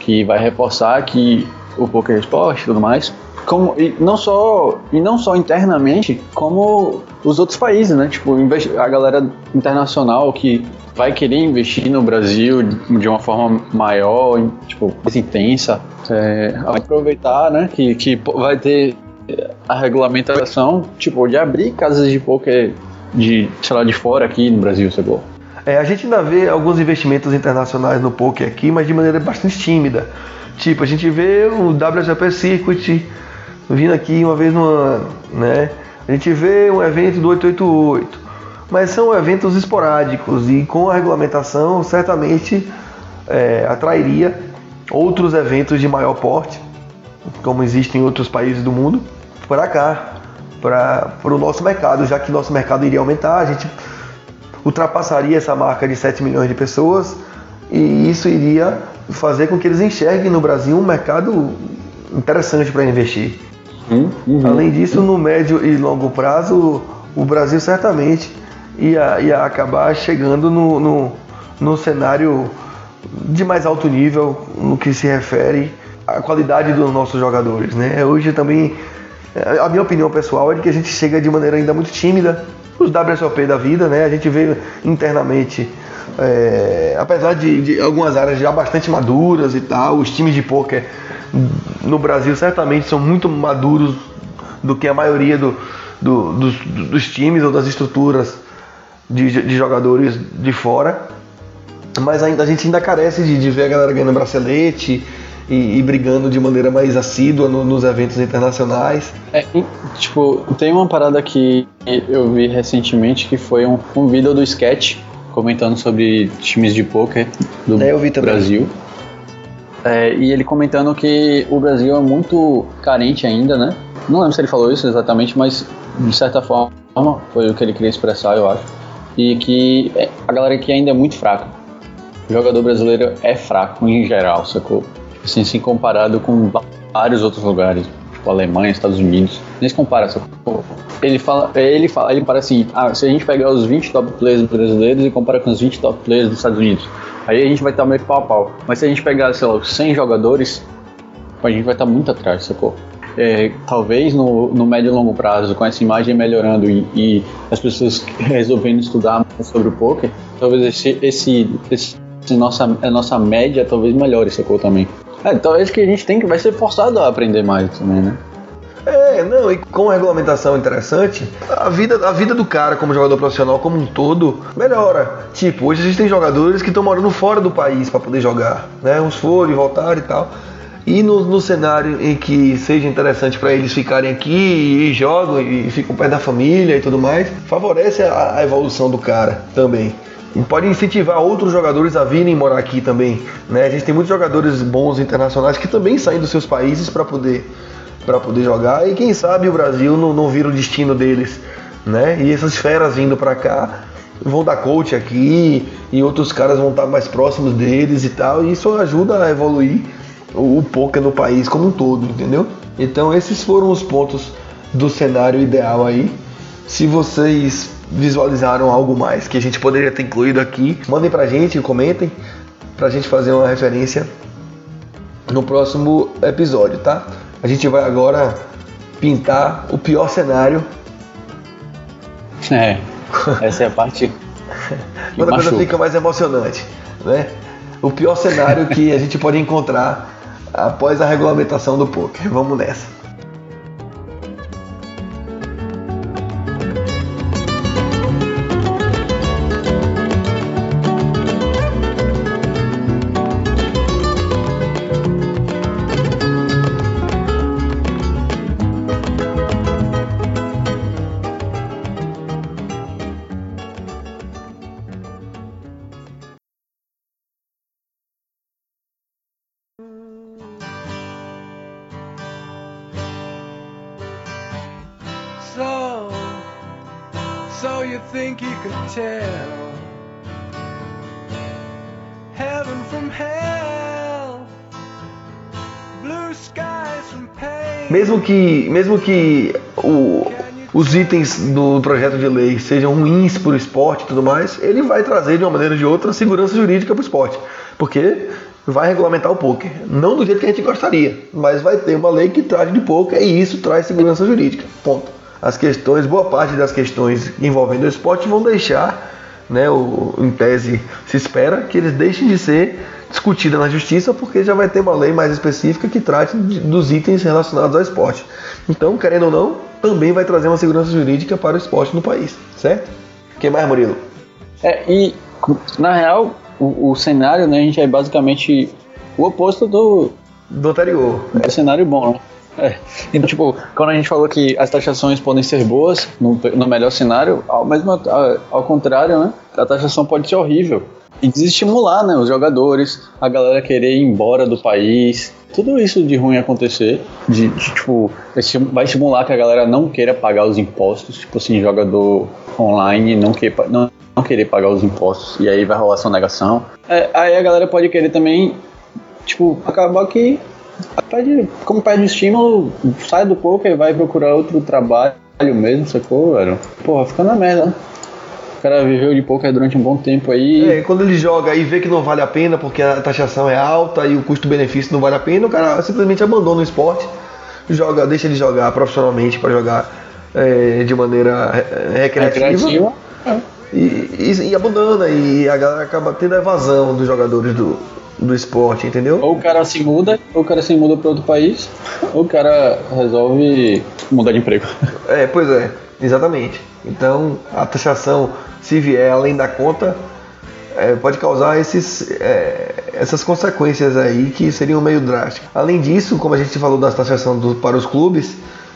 que vai reforçar que o poker é esporte e tudo mais. Como, e não só e não só internamente, como os outros países, né? Tipo, a galera internacional que vai querer investir no Brasil de uma forma maior, tipo, mais intensa, é, aproveitar, né? Que, que vai ter a regulamentação, tipo, de abrir casas de poker de, sei lá, de fora aqui no Brasil, sacou? É, a gente ainda vê alguns investimentos internacionais no poker aqui, mas de maneira bastante tímida. Tipo, a gente vê o WSOP Circuit vindo aqui uma vez no ano, né? A gente vê um evento do 888, mas são eventos esporádicos e com a regulamentação certamente é, atrairia outros eventos de maior porte, como existem em outros países do mundo, para cá, para o nosso mercado, já que nosso mercado iria aumentar, a gente ultrapassaria essa marca de 7 milhões de pessoas e isso iria fazer com que eles enxerguem no Brasil um mercado interessante para investir. Uhum. Além disso, no médio e longo prazo, o Brasil certamente ia, ia acabar chegando no, no, no cenário de mais alto nível no que se refere à qualidade dos nossos jogadores. Né? Hoje também A minha opinião pessoal é que a gente chega de maneira ainda muito tímida. Os WSOP da vida, né? A gente vê internamente, é, apesar de, de algumas áreas já bastante maduras e tal, os times de pôquer no Brasil certamente são muito maduros do que a maioria do, do- dos, dos times ou das estruturas de, de jogadores de fora. Mas ainda, a gente ainda carece de, de ver a galera ganhando bracelete e, e brigando de maneira mais assídua no- nos eventos internacionais. É, tipo, tem uma parada que eu vi recentemente que foi um, um vídeo do Sketch comentando sobre times de poker do É, eu vi também. Brasil. É, e ele comentando que o Brasil é muito carente ainda, né? Não lembro se ele falou isso exatamente, mas de certa forma foi o que ele queria expressar, eu acho. E que é, a galera aqui ainda é muito fraca. O jogador brasileiro é fraco em geral, sacou? Assim, se comparado com vários outros lugares, tipo Alemanha, Estados Unidos, nem se compara? Ele fala, ele fala, ele para assim, ah, se a gente pegar os 20 top players brasileiros e comparar com os 20 top players dos Estados Unidos, aí a gente vai estar meio pau a pau. Mas se a gente pegar, sei lá, os 100 jogadores, a gente vai estar muito atrás, sacou? É, talvez no, no médio e longo prazo, com essa imagem melhorando e, e as pessoas [laughs] resolvendo estudar mais sobre o poker, talvez esse, esse, esse nossa, a nossa média talvez melhore, sacou também. É, talvez que a gente tem que vai ser forçado a aprender mais também, né? É, não, e com regulamentação interessante, a vida, a vida do cara como jogador profissional como um todo melhora. Tipo, hoje a gente tem jogadores que estão morando fora do país para poder jogar, né? Uns foram e voltaram e tal. E no, no cenário em que seja interessante para eles ficarem aqui e jogam e ficam perto da família e tudo mais, favorece a, a evolução do cara também. E pode incentivar outros jogadores a virem morar aqui também. Né? A gente tem muitos jogadores bons internacionais que também saem dos seus países para poder para poder jogar e quem sabe o Brasil não, não vira o destino deles, né? E essas feras vindo para cá vão dar coach aqui e outros caras vão estar mais próximos deles e tal, e isso ajuda a evoluir o, o poker no país como um todo, entendeu? Então esses foram os pontos do cenário ideal aí. Se vocês visualizaram algo mais que a gente poderia ter incluído aqui, mandem pra gente, comentem, pra gente fazer uma referência no próximo episódio, tá? A gente vai agora pintar o pior cenário. É, [laughs] essa é a parte Quando a coisa fica mais emocionante, né? O pior cenário que a gente pode encontrar após a regulamentação do poker. Vamos nessa. Mesmo que, mesmo que o- os itens do projeto de lei sejam ruins para o esporte e tudo mais, ele vai trazer de uma maneira ou de outra segurança jurídica para o esporte, porque vai regulamentar o poker, não do jeito que a gente gostaria, mas vai ter uma lei que trate de poker e isso traz segurança jurídica. Ponto. As questões, boa parte das questões envolvendo o esporte vão deixar, né, o, em tese se espera que eles deixem de ser discutidas na justiça, porque já vai ter uma lei mais específica que trate dos itens relacionados ao esporte. Então, querendo ou não, também vai trazer uma segurança jurídica para o esporte no país, certo? O que mais, Murilo? É, e na real, o, o cenário, né, a gente é basicamente o oposto do, Do anterior. do cenário bom, né? É. Então, tipo, quando a gente falou que as taxações podem ser boas no, no melhor cenário, ao, mesmo, ao, ao contrário, né? A taxação pode ser horrível. E desestimular, né? Os jogadores, a galera querer ir embora do país. Tudo isso de ruim acontecer, de, de, tipo, vai estimular que a galera não queira pagar os impostos, tipo assim, jogador online não, quer, pa- não, não querer pagar os impostos, e aí vai rolar sonegação. É, aí a galera pode querer também, tipo, acabar que pede, como pede estímulo, sai do poker e vai procurar outro trabalho mesmo, sacou, velho? Porra, fica na merda? O cara viveu de poker durante um bom tempo aí. É, quando ele joga e vê que não vale a pena porque a taxação é alta e o custo-benefício não vale a pena, o cara simplesmente abandona o esporte, joga, deixa de jogar profissionalmente para jogar é, de maneira é, recreativa, Recreativa. E, e, e abandona e a galera acaba tendo a evasão dos jogadores do, do esporte, entendeu? Ou o cara se muda, ou o cara se muda para outro país, ou o cara resolve mudar de emprego. É, pois é, exatamente. Então a taxação, se vier além da conta, é, pode causar esses, é, essas consequências aí que seriam meio drásticas. Além disso, como a gente falou da taxação do- para os clubes,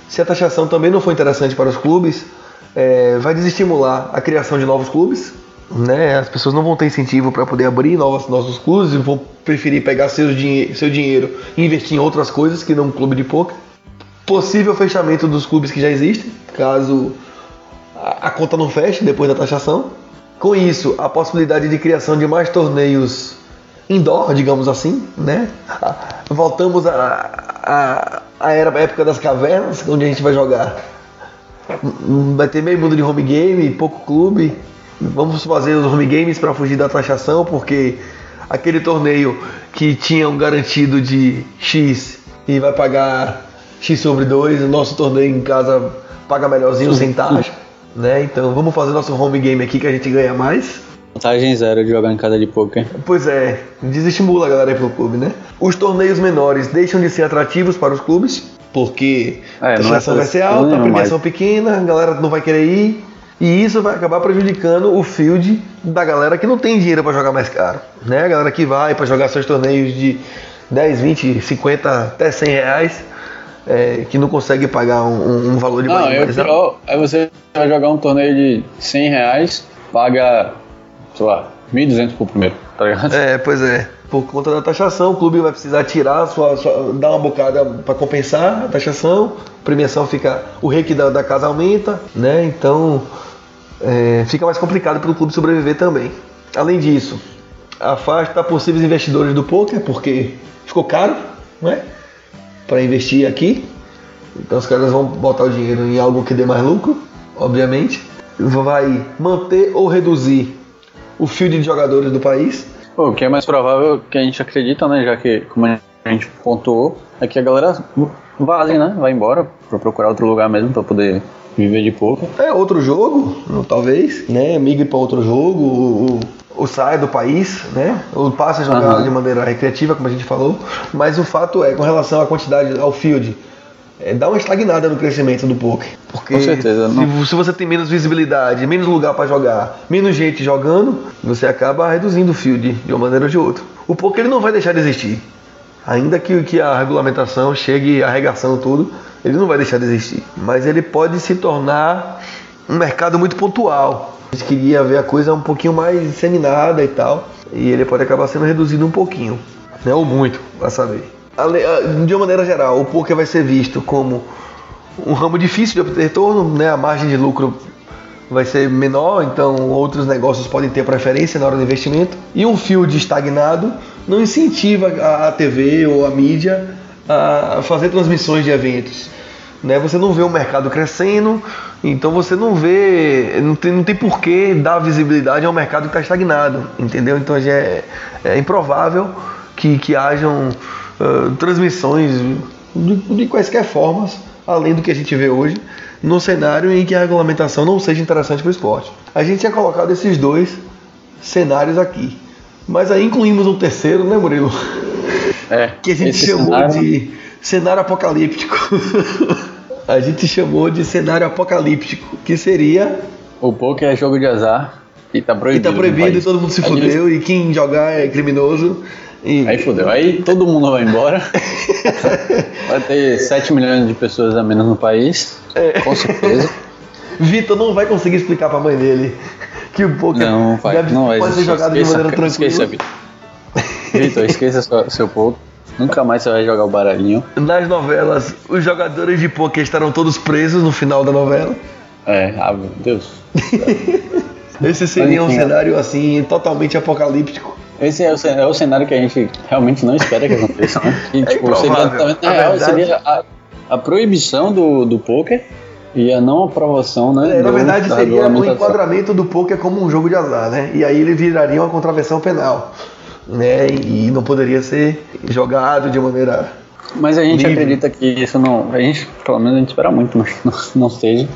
se a taxação também não for interessante para os clubes, é, vai desestimular a criação de novos clubes. Né? As pessoas não vão ter incentivo para poder abrir novos, novos clubes e vão preferir pegar seus dinhe seu dinheiro e investir em outras coisas que não um clube de poker. Possível fechamento dos clubes que já existem, caso a, conta não feche depois da taxação. Com isso, a possibilidade de criação de mais torneios indoor, digamos assim, né? Voltamos à a, era a época das cavernas, onde a gente vai jogar. Hum, Vai ter meio mundo de home game, pouco clube. Vamos fazer os home games para fugir da taxação, porque aquele torneio que tinha um garantido de X e vai pagar X sobre 2, o nosso torneio em casa paga melhorzinho sem taxa. Né? Então vamos fazer nosso home game aqui que a gente ganha mais. Vantagem zero de jogar em casa de poker. Pois é, desestimula a galera aí pro clube, né? Os torneios menores deixam de ser atrativos para os clubes, porque É, a não é taxação vai ser alta, a premiação pequena, a galera não vai querer ir. E isso vai acabar prejudicando o field da galera que não tem dinheiro para jogar mais caro. Né? A galera que vai para jogar seus torneios de 10, 20, 50, até 100 reais, é, que não consegue pagar um, um- valor de Não, mais é. Aí você vai jogar um torneio de 100 reais, paga, sei lá, 1.200 por primeiro, tá ligado? É, pois é. Por conta da taxação, o clube vai precisar tirar, sua, sua- dar uma bocada para compensar a taxação, a premiação fica. O rake da, da casa aumenta, né? Então é, fica mais complicado para o clube sobreviver também. Além disso, afasta possíveis investidores do poker, porque ficou caro, né? Para investir aqui. Então os caras vão botar o dinheiro em algo que dê mais lucro, obviamente. Vai manter ou reduzir o field de jogadores do país. O que é mais provável que a gente acredita, né? Já que, como a gente pontuou, é que a galera vaze, né? Vai embora pra procurar outro lugar mesmo pra poder viver de poker. É outro jogo, talvez, né? Migre para outro jogo, ou, saia do país, né? Ou passe a jogar Aham. de maneira recreativa, como a gente falou. Mas o fato é, com relação à quantidade ao field, é, dá uma estagnada no crescimento do poker. Porque Com certeza, se, não. se você tem menos visibilidade, menos lugar para jogar, menos gente jogando, você acaba reduzindo o field de uma maneira ou de outra. O poker ele não vai deixar de existir. Ainda que, que a regulamentação chegue arregaçando tudo, ele não vai deixar de existir. Mas ele pode se tornar um mercado muito pontual. A gente queria ver a coisa um pouquinho mais disseminada e tal. E ele pode acabar sendo reduzido um pouquinho. Né? Ou muito, vai saber. De uma maneira geral, o poker vai ser visto como um ramo difícil de obter retorno, né? a margem de lucro vai ser menor, então outros negócios podem ter preferência na hora do investimento. E um field estagnado não incentiva a, a TV ou a mídia a fazer transmissões de eventos. Né? Você não vê o mercado crescendo, então você não vê, não tem, não tem porquê dar visibilidade a um mercado que está estagnado, entendeu? Então é, é improvável que, que hajam ah, transmissões de, de quaisquer formas, além do que a gente vê hoje, no cenário em que a regulamentação não seja interessante para o esporte. A gente tinha colocado esses dois cenários aqui, mas aí incluímos um terceiro, né, Murilo? É, Que a gente chamou cenário- de cenário apocalíptico. [laughs] a gente chamou de cenário apocalíptico, que seria O poker é jogo de azar e tá e proibido. tá no proibido e todo mundo se Aí fudeu e quem jogar é criminoso. E Aí fudeu. Aí todo mundo vai embora. [laughs] vai ter 7 milhões de pessoas a menos no país. É. Com certeza. [laughs] Vitor não vai conseguir explicar pra mãe dele que o poker Não, vai, deve, não vai pode ser jogado de Esqueça, maneira tranquila. esqueça, Vitor. Vitor, esqueça sua- seu poker. Nunca mais você vai jogar o baralhinho. Nas novelas, os jogadores de poker estarão todos presos no final da novela. É, ah, meu Deus. [laughs] Esse seria um enfim. cenário assim totalmente apocalíptico. Esse é o, é o cenário que a gente realmente não espera que aconteça, né? [laughs] E, tipo, seria, na real, verdade- seria a, a proibição do, do poker e a não aprovação, né? É, na verdade, da seria o regulamentação. enquadramento do poker como um jogo de azar, né? E aí ele viraria uma contravenção penal, né? E não poderia ser jogado de maneira Mas a gente Livre. acredita que isso não. A gente, pelo menos a gente espera muito, mas que não, não seja.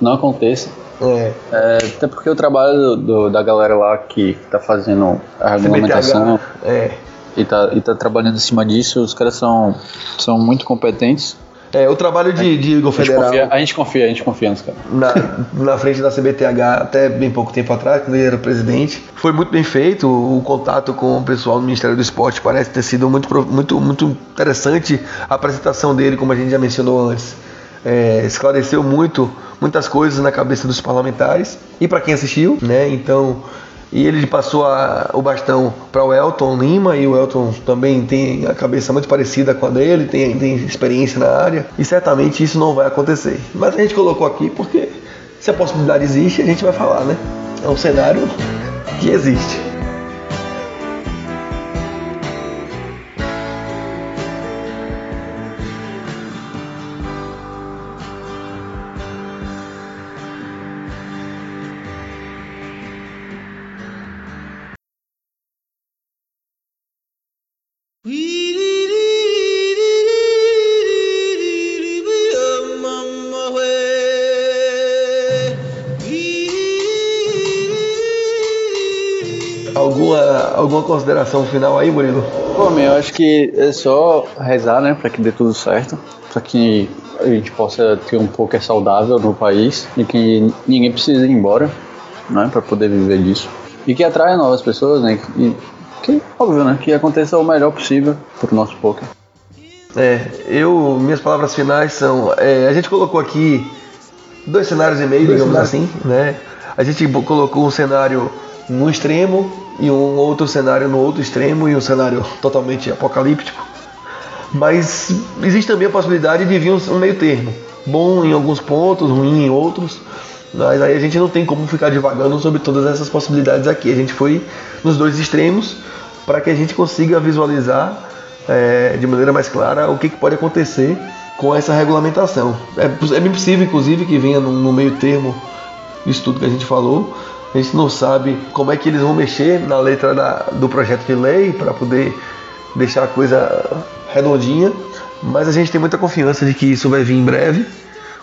Não aconteça. É, É, até porque o trabalho do, do- da galera lá que tá fazendo a regulamentação é. e tá, e tá trabalhando em cima disso, os caras são, são muito competentes. É, o trabalho de, de Igor A gente, Federal confia, a gente confia, a gente confia nos caras. na, na frente da CBTH até bem pouco tempo atrás, quando ele era presidente, foi muito bem feito. O, o contato com o pessoal do Ministério do Esporte parece ter sido muito, muito, muito interessante. A apresentação dele, como a gente já mencionou antes, é, esclareceu muito muitas coisas na cabeça dos parlamentares e para quem assistiu, né? Então e ele passou a- o bastão para o Elton Lima e o Elton também tem a cabeça muito parecida com a dele, tem, tem experiência na área e certamente isso não vai acontecer. Mas a gente colocou aqui porque se a possibilidade existe, a gente vai falar, né? É um cenário que existe. Consideração final aí, Murilo? Pô, meu, eu acho que é só rezar, né, pra que dê tudo certo, pra que a gente possa ter um poker saudável no país e que ninguém precise ir embora, né, pra poder viver disso. E que atraia novas pessoas, né, e que, óbvio, né, que aconteça o melhor possível pro nosso poker. É, eu, minhas palavras finais são, é, a gente colocou aqui dois cenários e meio, digamos assim, né? A gente colocou um cenário no extremo e um outro cenário no outro extremo e um cenário totalmente apocalíptico. Mas existe também a possibilidade de vir um, meio termo, bom em alguns pontos, ruim em outros. Mas aí a gente não tem como ficar divagando sobre todas essas possibilidades aqui. A gente foi nos dois extremos para que a gente consiga visualizar é, de maneira mais clara o que, que pode acontecer com essa regulamentação. É, é bem possível, inclusive, que venha no, no meio termo isso tudo que a gente falou. A gente não sabe como é que eles vão mexer na letra da- do projeto de lei para poder deixar a coisa redondinha, mas a gente tem muita confiança de que isso vai vir em breve.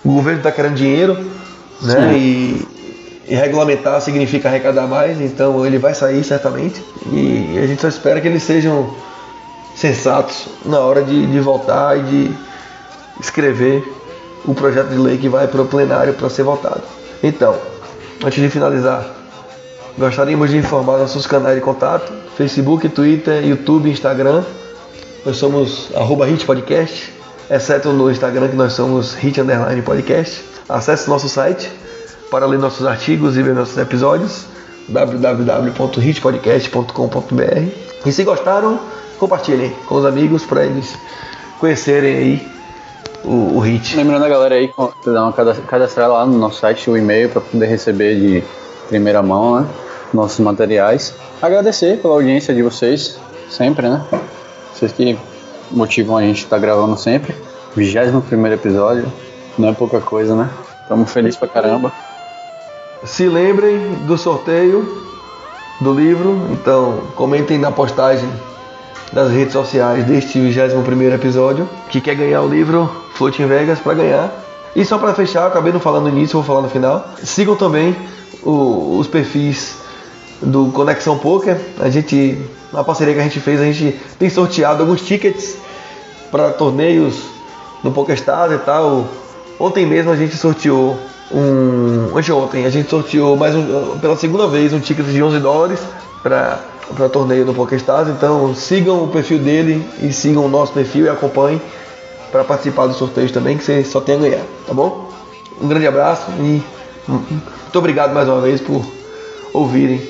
O governo está querendo dinheiro, né? E, e regulamentar significa arrecadar mais, então ele vai sair certamente. E a gente só espera que eles sejam sensatos na hora de, de voltar e de escrever o projeto de lei que vai para o plenário para ser votado. Então, antes de finalizar, gostaríamos de informar nossos canais de contato: Facebook, Twitter, YouTube, Instagram. Nós somos arroba Hit Podcast, exceto no Instagram que nós somos Hit Underline Podcast. Acesse nosso site para ler nossos artigos e ver nossos episódios www.hitpodcast.com.br E se gostaram, compartilhem com os amigos para eles conhecerem aí o, o Hit. Lembrando a galera aí, dar uma cada- cadastrar lá no nosso site o e-mail para poder receber de primeira mão, né, nossos materiais. Agradecer pela audiência de vocês, sempre, né? Vocês que motivam a gente a estar gravando sempre. 21 primeiro episódio, não é pouca coisa, né? Estamos felizes pra caramba. Se lembrem do sorteio do livro, então comentem na postagem das redes sociais deste 21 episódio que quer ganhar o livro Float em Vegas para ganhar. E só para fechar, eu acabei não falando no início, vou falar no final. Sigam também o- os perfis do Conexão Poker. A gente, na parceria que a gente fez, a gente tem sorteado alguns tickets para torneios no PokerStars e tal. Ontem mesmo a gente sorteou um. Anteontem a gente sorteou mais um, pela segunda vez um ticket de 11 dólares para para torneio no PokerStars. Então sigam o perfil dele e sigam o nosso perfil e acompanhem para participar dos sorteios também, que você só tem a ganhar, tá bom? Um grande abraço e muito obrigado mais uma vez por ouvirem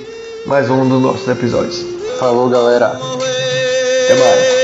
mais um dos nossos episódios. Falou, galera. Até mais.